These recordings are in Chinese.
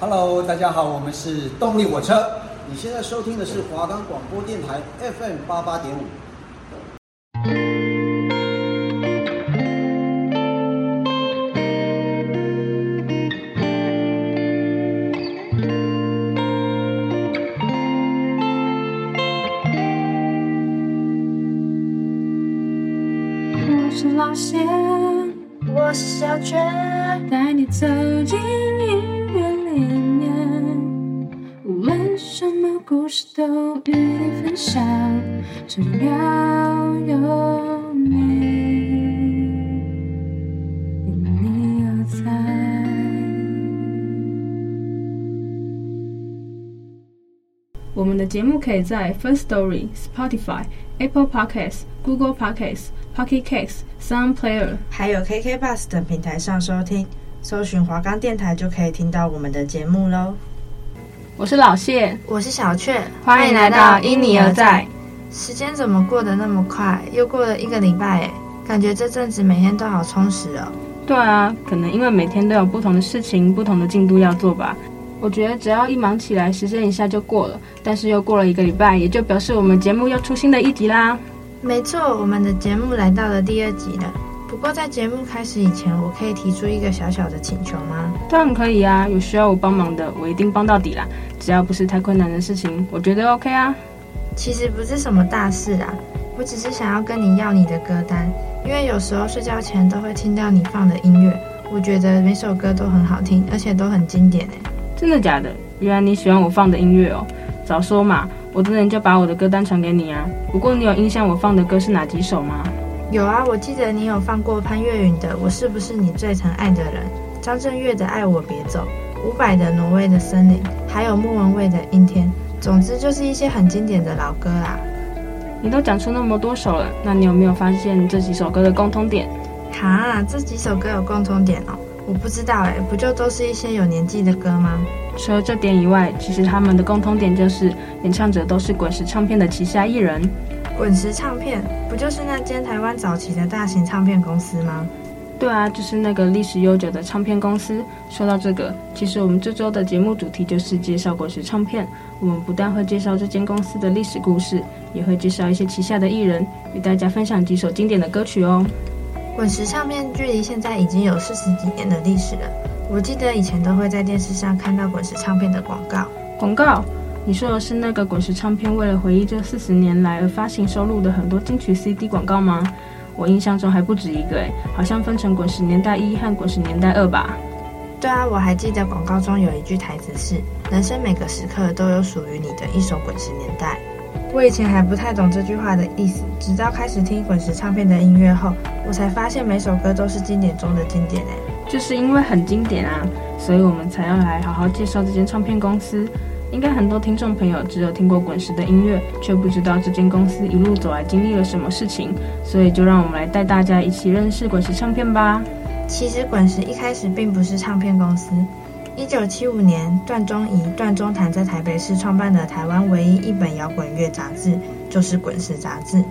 Hello，大家好，我们是动力火车。你现在收听的是华冈广播电台 FM 八八点五。只要有你，有你而在。我们的节目可以在 First Story、Spotify、Apple Podcasts、Google Podcasts、Pocket Casts、Sound Player，还有 KK Bus 等平台上收听，搜寻华冈电台就可以听到我们的节目喽。我是老谢，我是小雀，欢迎来到因你而在。时间怎么过得那么快？又过了一个礼拜哎，感觉这阵子每天都好充实哦。对啊，可能因为每天都有不同的事情、不同的进度要做吧。我觉得只要一忙起来，时间一下就过了。但是又过了一个礼拜，也就表示我们节目要出新的一集啦。没错，我们的节目来到了第二集了。不过在节目开始以前，我可以提出一个小小的请求吗？当然可以啊，有需要我帮忙的，我一定帮到底啦。只要不是太困难的事情，我觉得 OK 啊。其实不是什么大事啊，我只是想要跟你要你的歌单，因为有时候睡觉前都会听到你放的音乐，我觉得每首歌都很好听，而且都很经典诶。真的假的？原来你喜欢我放的音乐哦！早说嘛，我这人就把我的歌单传给你啊。不过你有印象我放的歌是哪几首吗？有啊，我记得你有放过潘越云的《我是不是你最疼爱的人》，张震岳的《爱我别走》，伍佰的《挪威的森林》，还有莫文蔚的《阴天》。总之就是一些很经典的老歌啦。你都讲出那么多首了，那你有没有发现这几首歌的共通点？哈，这几首歌有共通点哦。我不知道哎，不就都是一些有年纪的歌吗？除了这点以外，其实他们的共通点就是演唱者都是滚石唱片的旗下艺人。滚石唱片不就是那间台湾早期的大型唱片公司吗？对啊，就是那个历史悠久的唱片公司。说到这个，其实我们这周的节目主题就是介绍滚石唱片。我们不但会介绍这间公司的历史故事，也会介绍一些旗下的艺人，与大家分享几首经典的歌曲哦。滚石唱片距离现在已经有四十几年的历史了。我记得以前都会在电视上看到滚石唱片的广告。广告？你说的是那个滚石唱片为了回忆这四十年来而发行收录的很多金曲 CD 广告吗？我印象中还不止一个诶，好像分成滚石年代一和滚石年代二吧。对啊，我还记得广告中有一句台词是：“人生每个时刻都有属于你的一首滚石年代。”我以前还不太懂这句话的意思，直到开始听滚石唱片的音乐后，我才发现每首歌都是经典中的经典诶。就是因为很经典啊，所以我们才要来好好介绍这间唱片公司。应该很多听众朋友只有听过滚石的音乐，却不知道这间公司一路走来经历了什么事情，所以就让我们来带大家一起认识滚石唱片吧。其实滚石一开始并不是唱片公司。一九七五年，段中仪、段中坛在台北市创办的台湾唯一一本摇滚乐杂志，就是《滚石》杂志。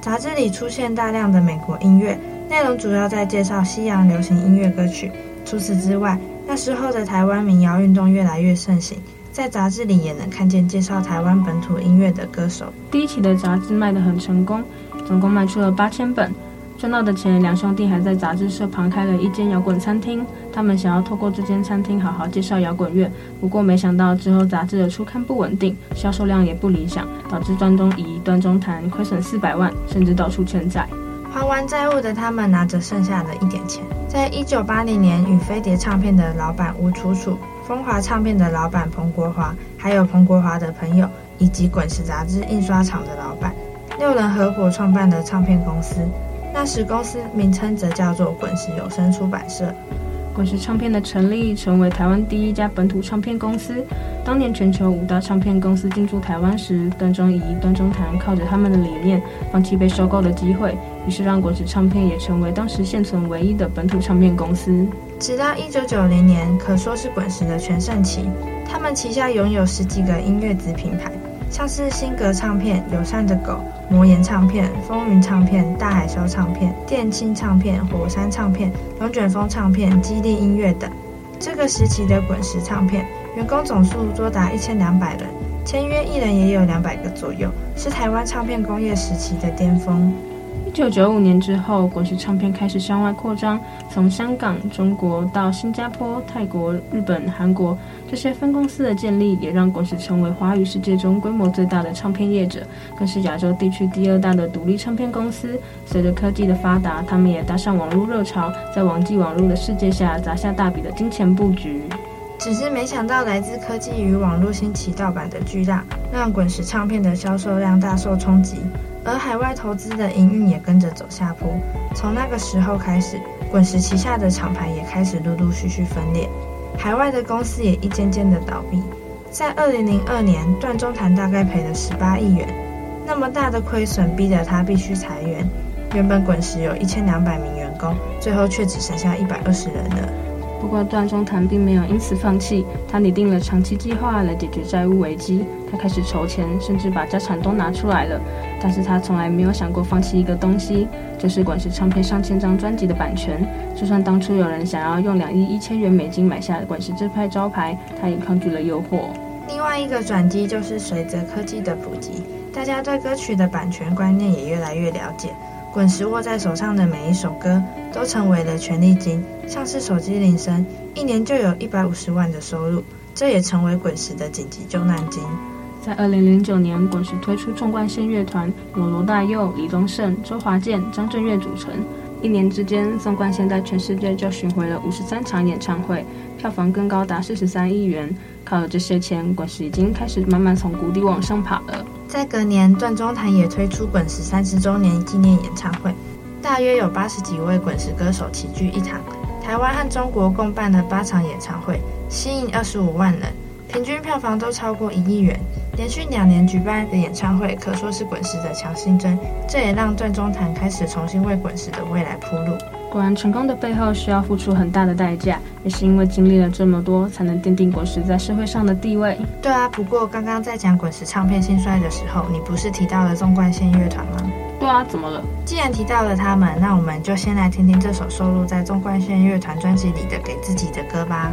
杂志里出现大量的美国音乐，内容主要在介绍西洋流行音乐歌曲。除此之外，那时候的台湾民谣运动越来越盛行，在杂志里也能看见介绍台湾本土音乐的歌手。第一期的杂志卖得很成功，总共卖出了八千本。赚到的钱，两兄弟还在杂志社旁开了一间摇滚餐厅。他们想要透过这间餐厅好好介绍摇滚乐，不过没想到之后杂志的出刊不稳定，销售量也不理想，导致端中仪、端中谈亏损四百万，甚至到处欠债。还完债务的他们拿着剩下的一点钱，在一九八零年与飞碟唱片的老板吴楚楚、风华唱片的老板彭国华，还有彭国华的朋友以及滚石杂志印刷厂的老板六人合伙创办的唱片公司。那时公司名称则叫做滚石有声出版社。滚石唱片的成立，成为台湾第一家本土唱片公司。当年全球五大唱片公司进驻台湾时，段中仪、段中坛靠着他们的理念，放弃被收购的机会，于是让滚石唱片也成为当时现存唯一的本土唱片公司。直到一九九零年，可说是滚石的全盛期，他们旗下拥有十几个音乐子品牌。像是新格唱片、友善的狗、魔岩唱片、风云唱片、大海啸唱片、电青唱片、火山唱片、龙卷风唱片、基地音乐等。这个时期的滚石唱片员工总数多达一千两百人，签约艺人也有两百个左右，是台湾唱片工业时期的巅峰。一九九五年之后，滚石唱片开始向外扩张，从香港、中国到新加坡、泰国、日本、韩国这些分公司的建立，也让滚石成为华语世界中规模最大的唱片业者，更是亚洲地区第二大的独立唱片公司。随着科技的发达，他们也搭上网络热潮，在网际网络的世界下砸下大笔的金钱布局。只是没想到，来自科技与网络兴起盗版的巨大，让滚石唱片的销售量大受冲击。而海外投资的营运也跟着走下坡。从那个时候开始，滚石旗下的厂牌也开始陆陆续续分裂，海外的公司也一间间的倒闭。在二零零二年，段中潭大概赔了十八亿元，那么大的亏损逼得他必须裁员。原本滚石有一千两百名员工，最后却只剩下一百二十人了。不过段中潭并没有因此放弃，他拟定了长期计划来解决债务危机。他开始筹钱，甚至把家产都拿出来了。但是他从来没有想过放弃一个东西，就是滚石唱片上千张专辑的版权。就算当初有人想要用两亿一千元美金买下滚石这块招牌，他也抗拒了诱惑。另外一个转机就是随着科技的普及，大家对歌曲的版权观念也越来越了解。滚石握在手上的每一首歌都成为了权利金，像是手机铃声，一年就有一百五十万的收入，这也成为滚石的紧急救难金。在二零零九年，滚石推出纵贯线乐团，由罗大佑、李宗盛、周华健、张震岳组成。一年之间，纵贯线在全世界就巡回了五十三场演唱会，票房更高达四十三亿元。靠了这些钱，滚石已经开始慢慢从谷底往上爬了。在隔年，段中潭也推出滚石三十周年纪念演唱会，大约有八十几位滚石歌手齐聚一堂。台湾和中国共办了八场演唱会，吸引二十五万人，平均票房都超过一亿元。连续两年举办的演唱会，可说是滚石的强心针。这也让段中潭开始重新为滚石的未来铺路。果然，成功的背后需要付出很大的代价，也是因为经历了这么多，才能奠定滚石在社会上的地位。对啊，不过刚刚在讲滚石唱片兴衰的时候，你不是提到了纵贯线乐团吗？对啊，怎么了？既然提到了他们，那我们就先来听听这首收录在纵贯线乐团专辑里的《给自己的歌》吧。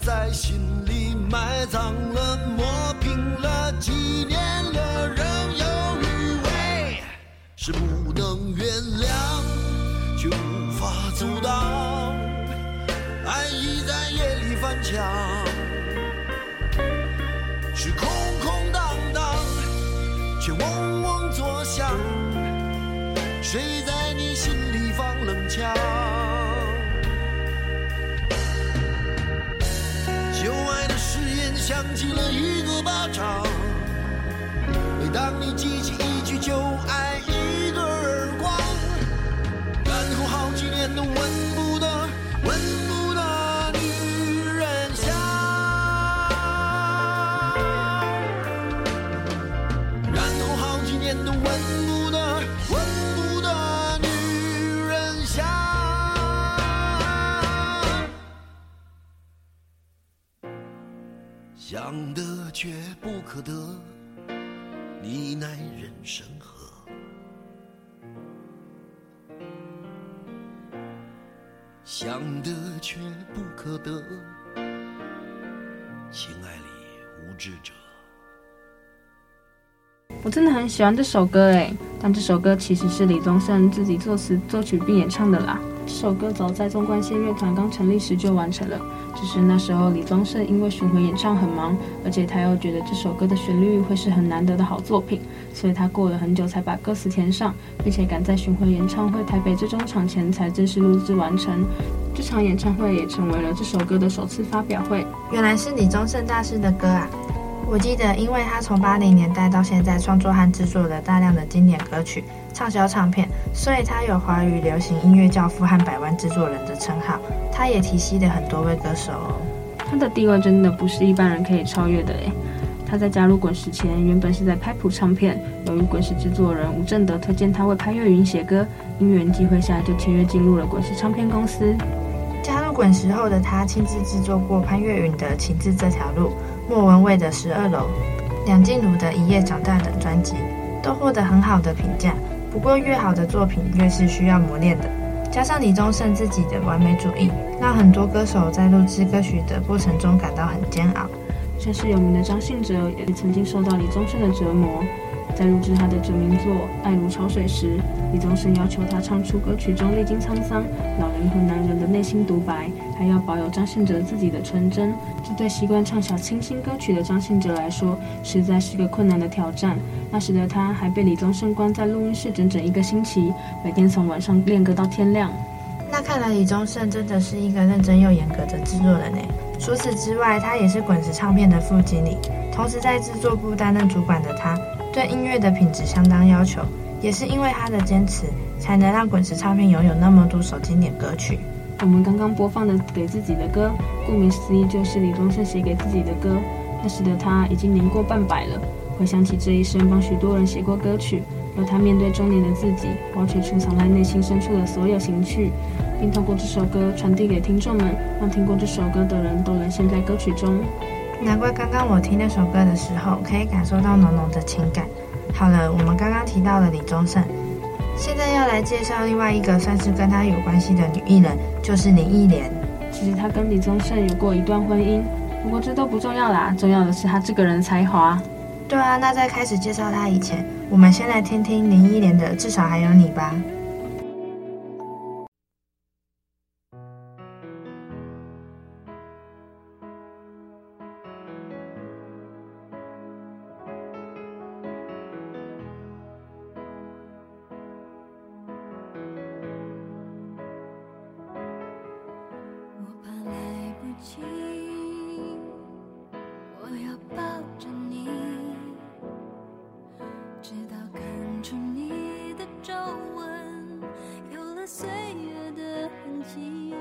在心里埋葬了，磨平了，纪念了，仍有余味，是不能原谅，却无法阻挡，爱意在夜里翻墙。了一个巴掌。每当你记起一句就挨，一个耳光，然后好几年都闻不得，闻。不得女人香。然后好几年都闻不却不可得，你奈人生何？想得却不可得，情爱里无知者。我真的很喜欢这首歌诶，但这首歌其实是李宗盛自己作词作曲并演唱的啦。这首歌早在纵贯线乐团刚成立时就完成了，只是那时候李宗盛因为巡回演唱很忙，而且他又觉得这首歌的旋律会是很难得的好作品，所以他过了很久才把歌词填上，并且赶在巡回演唱会台北这中场前才正式录制完成。这场演唱会也成为了这首歌的首次发表会。原来是李宗盛大师的歌啊！我记得，因为他从八零年代到现在创作和制作了大量的经典歌曲，畅销唱片，所以他有华语流行音乐教父和百万制作人的称号。他也提携了很多位歌手哦。他的地位真的不是一般人可以超越的诶。他在加入滚石前，原本是在拍谱唱片，由于滚石制作人吴正德推荐他为潘越云写歌，因缘际会下就签约进入了滚石唱片公司。加入滚石后的他，亲自制作过潘越云的《情字这条路》。莫文蔚的《十二楼》，梁静茹的《一夜长大》等专辑都获得很好的评价。不过，越好的作品越是需要磨练的。加上李宗盛自己的完美主义，让很多歌手在录制歌曲的过程中感到很煎熬。像是有名的张信哲，也曾经受到李宗盛的折磨。在录制他的成名作《爱如潮水》时，李宗盛要求他唱出歌曲中历经沧桑、老人和男人的内心独白，还要保有张信哲自己的纯真。这对习惯唱小清新歌曲的张信哲来说，实在是个困难的挑战。那时的他还被李宗盛关在录音室整整一个星期，每天从晚上练歌到天亮。那看来李宗盛真的是一个认真又严格的制作人呢。除此之外，他也是滚石唱片的副经理，同时在制作部担任主管的他。对音乐的品质相当要求，也是因为他的坚持，才能让滚石唱片拥有那么多首经典歌曲。我们刚刚播放的《给自己的歌》，顾名思义就是李宗盛写给自己的歌。那时的他已经年过半百了，回想起这一生帮许多人写过歌曲，而他面对中年的自己，挖掘出藏在内心深处的所有情绪，并透过这首歌传递给听众们，让听过这首歌的人都能陷在歌曲中。难怪刚刚我听那首歌的时候，可以感受到浓浓的情感。好了，我们刚刚提到了李宗盛，现在要来介绍另外一个算是跟他有关系的女艺人，就是林忆莲。其实她跟李宗盛有过一段婚姻，不过这都不重要啦，重要的是她这个人的才华。对啊，那在开始介绍她以前，我们先来听听林忆莲的《至少还有你》吧。岁月的痕迹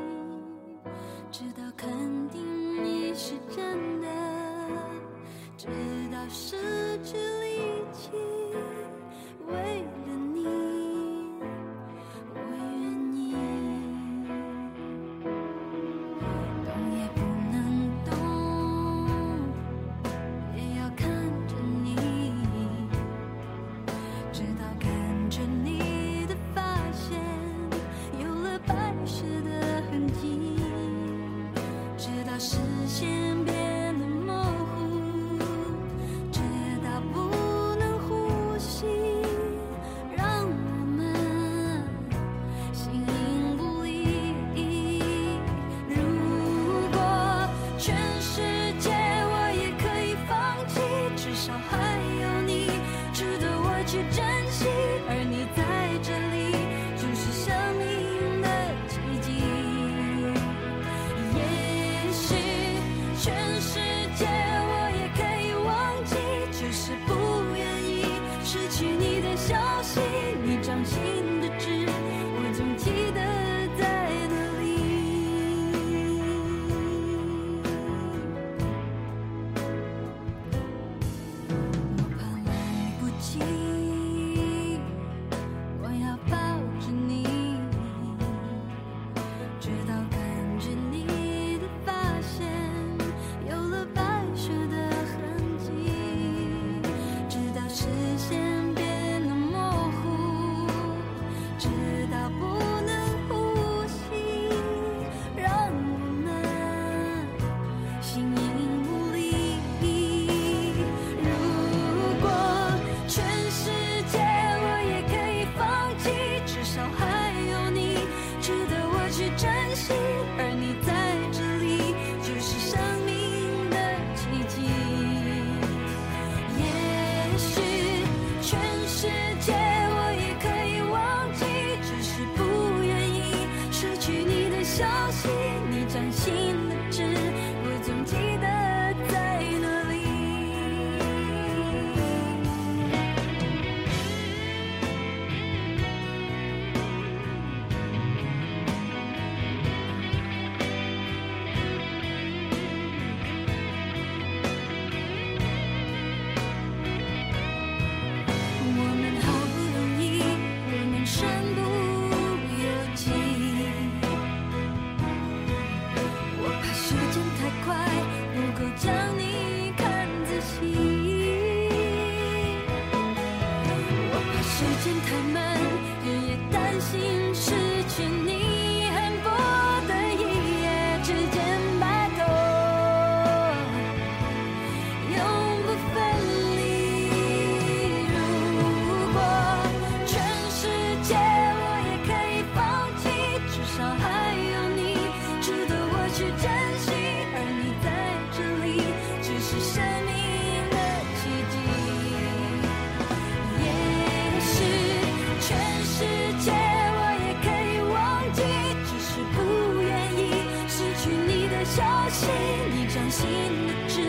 小心你掌心的痣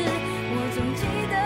我总记得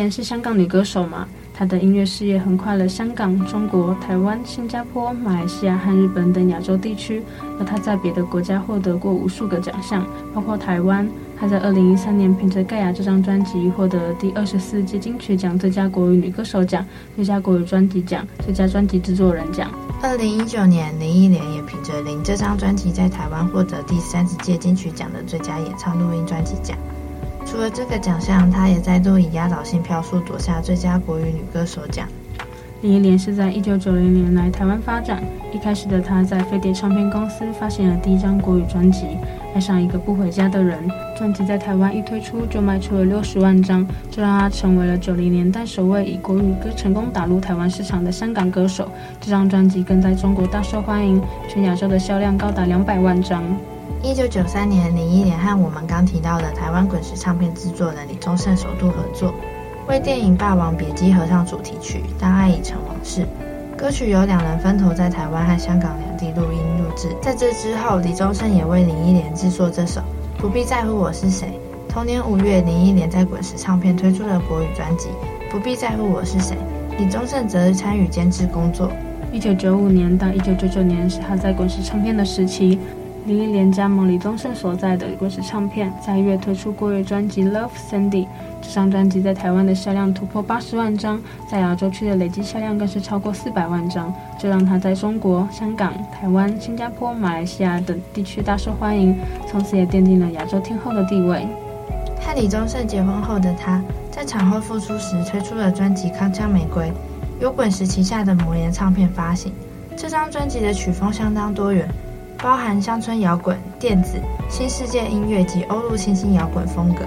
莲是香港女歌手嘛？她的音乐事业横跨了香港、中国、台湾、新加坡、马来西亚和日本等亚洲地区，而她在别的国家获得过无数个奖项，包括台湾。她在二零一三年凭着《盖亚》这张专辑获得第二十四届金曲奖最佳国语女歌手奖、最佳国语专辑奖、最佳专辑制作人奖。二零一九年，林忆莲也凭着《零》这张专辑在台湾获得第三十届金曲奖的最佳演唱录音专辑奖。除了这个奖项，她也再度以压倒性票数夺下最佳国语女歌手奖。林忆莲是在一九九零年来台湾发展，一开始的她在飞碟唱片公司发行了第一张国语专辑《爱上一个不回家的人》，专辑在台湾一推出就卖出了六十万张，这让她成为了九零年代首位以国语歌成功打入台湾市场的香港歌手。这张专辑更在中国大受欢迎，全亚洲的销量高达两百万张。一九九三年，林忆莲和我们刚提到的台湾滚石唱片制作人李宗盛首度合作，为电影《霸王别姬》合唱主题曲《当爱已成往事》。歌曲由两人分头在台湾和香港两地录音录制。在这之后，李宗盛也为林忆莲制作这首《不必在乎我是谁》。同年五月，林忆莲在滚石唱片推出了国语专辑《不必在乎我是谁》，李宗盛则参与监制工作。一九九五年到一九九九年是他在滚石唱片的时期。林忆莲加盟李宗盛所在的滚石唱片，在一月推出国语专辑《Love Sandy》。这张专辑在台湾的销量突破八十万张，在亚洲区的累计销量更是超过四百万张，这让他在中国、香港、台湾、新加坡、马来西亚等地区大受欢迎，从此也奠定了亚洲天后的地位。和李宗盛结婚后的他，在产后复出时推出了专辑《铿锵玫瑰》，由滚石旗下的魔岩唱片发行。这张专辑的曲风相当多元。包含乡村摇滚、电子、新世界音乐及欧陆清新摇滚风格。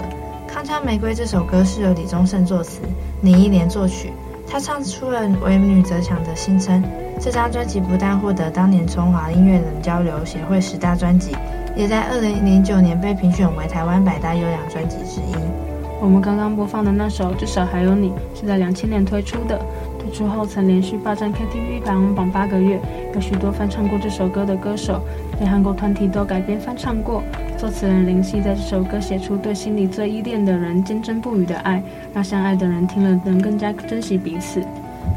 《铿锵玫瑰》这首歌是由李宗盛作词，林忆莲作曲。他唱出了“为女则强”的心声。这张专辑不但获得当年中华音乐人交流协会十大专辑，也在二零零九年被评选为台湾百大优良专辑之一。我们刚刚播放的那首《至少还有你》是在两千年推出的。推出后曾连续霸占 KTV 排行榜八个月，有许多翻唱过这首歌的歌手，连韩国团体都改编翻唱过。作词人林夕在这首歌写出对心里最依恋的人坚贞不渝的爱，让相爱的人听了能更加珍惜彼此。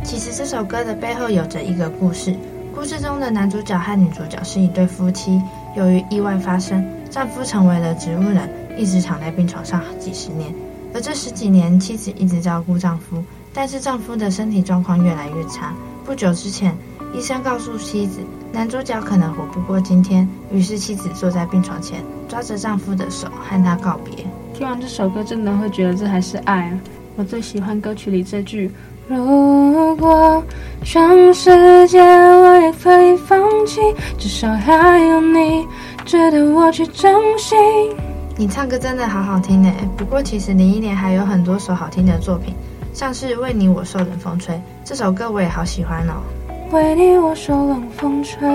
其实这首歌的背后有着一个故事，故事中的男主角和女主角是一对夫妻，由于意外发生，丈夫成为了植物人，一直躺在病床上几十年，而这十几年妻子一直照顾丈夫。但是丈夫的身体状况越来越差。不久之前，医生告诉妻子，男主角可能活不过今天。于是妻子坐在病床前，抓着丈夫的手，和他告别。听完这首歌，真的会觉得这还是爱啊！我最喜欢歌曲里这句：“如果全世界我也可以放弃，至少还有你值得我去珍惜。”你唱歌真的好好听呢。不过其实林忆莲还有很多首好听的作品。像是为你我受冷风吹这首歌我也好喜欢哦。为你我受冷风吹，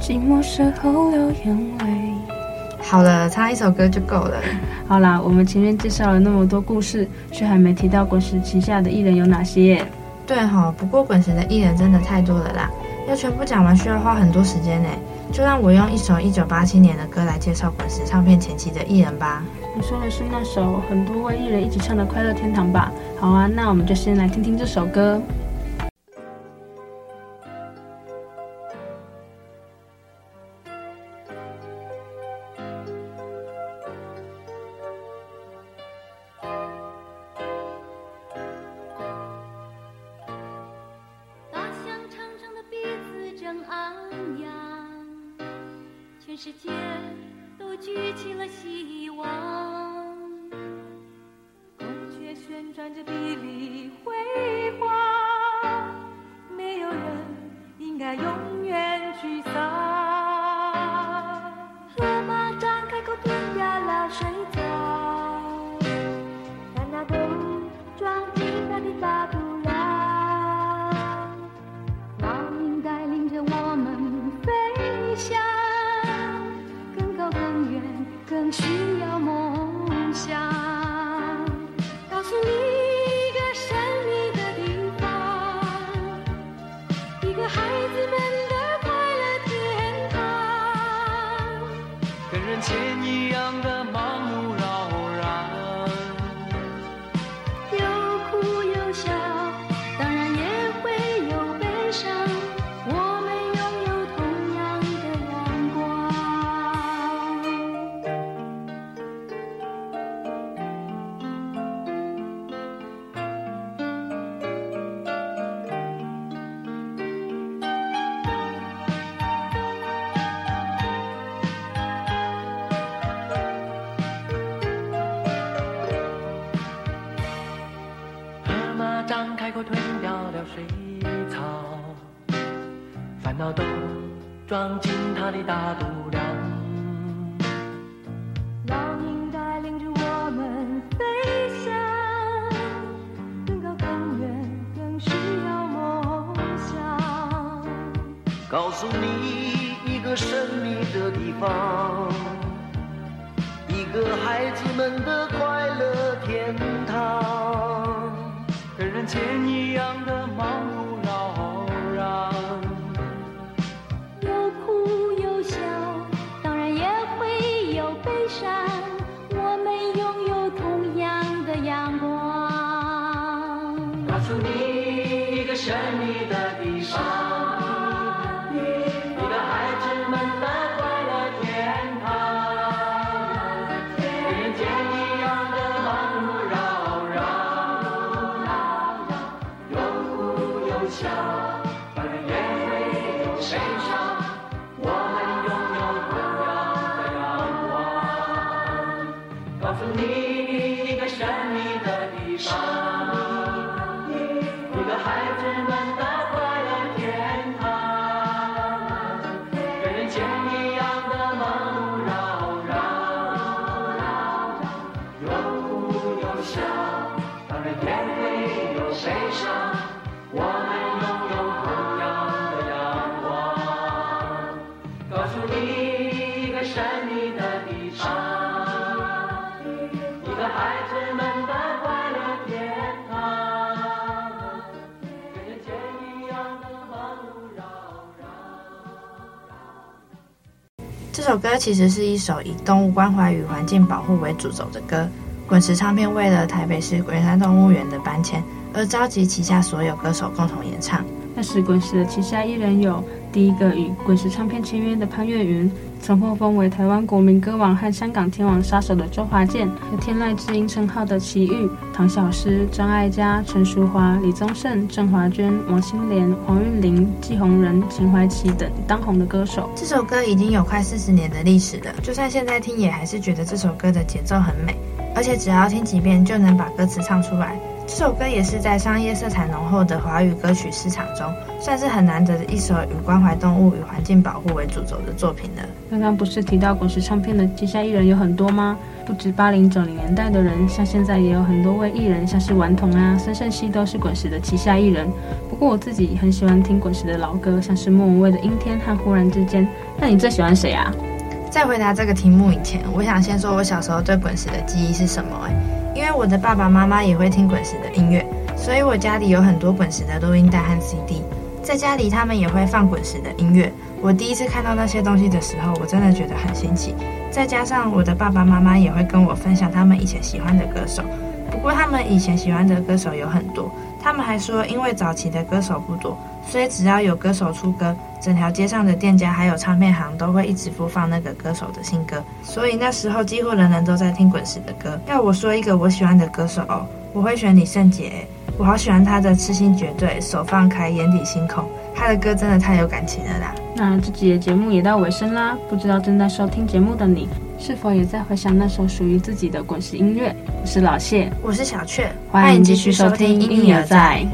寂寞时候流眼泪。好了，唱一首歌就够了。好啦，我们前面介绍了那么多故事，却还没提到滚石旗下的艺人有哪些。对哈、哦，不过滚石的艺人真的太多了啦，要全部讲完需要花很多时间呢。就让我用一首一九八七年的歌来介绍滚石唱片前期的艺人吧。你说的是那首很多位艺人一起唱的《快乐天堂》吧？好啊，那我们就先来听听这首歌。全告诉你一个神秘的地方，一个孩子们的快乐天堂，跟人间一样的忙。这首歌其实是一首以动物关怀与环境保护为主轴的歌。滚石唱片为了台北市圆山动物园的搬迁，而召集旗下所有歌手共同演唱。那时滚石的旗下艺人有第一个与滚石唱片签约的潘越云。曾获封为台湾国民歌王和香港天王杀手的周华健，有天籁之音称号的齐豫、唐小诗、张艾嘉、陈淑樺、李宗盛、郑华娟、王心莲、黄韵玲、季红人、秦怀琪等当红的歌手。这首歌已经有快四十年的历史了，就算现在听也还是觉得这首歌的节奏很美，而且只要听几遍就能把歌词唱出来。这首歌也是在商业色彩浓厚的华语歌曲市场中，算是很难得的一首以关怀动物与环境保护为主轴的作品了。刚刚不是提到滚石唱片的旗下艺人有很多吗？不止八零九零年代的人，像现在也有很多位艺人，像是顽童啊、孙盛希都是滚石的旗下艺人。不过我自己很喜欢听滚石的老歌，像是莫文蔚的《阴天》和《忽然之间》。那你最喜欢谁啊？在回答这个题目以前，我想先说我小时候对滚石的记忆是什么？哎。因为我的爸爸妈妈也会听滚石的音乐，所以我家里有很多滚石的录音带和 CD。在家里，他们也会放滚石的音乐。我第一次看到那些东西的时候，我真的觉得很新奇。再加上我的爸爸妈妈也会跟我分享他们以前喜欢的歌手。不过他们以前喜欢的歌手有很多，他们还说，因为早期的歌手不多，所以只要有歌手出歌，整条街上的店家还有唱片行都会一直播放那个歌手的新歌。所以那时候几乎人人都在听滚石的歌。要我说一个我喜欢的歌手哦，我会选李圣杰，我好喜欢他的《痴心绝对》，手放开，眼底星空，他的歌真的太有感情了啦。那这集的节目也到尾声啦，不知道正在收听节目的你，是否也在回想那首属于自己的滚石音乐？我是老谢，我是小雀，欢迎继续收听《音乐在》。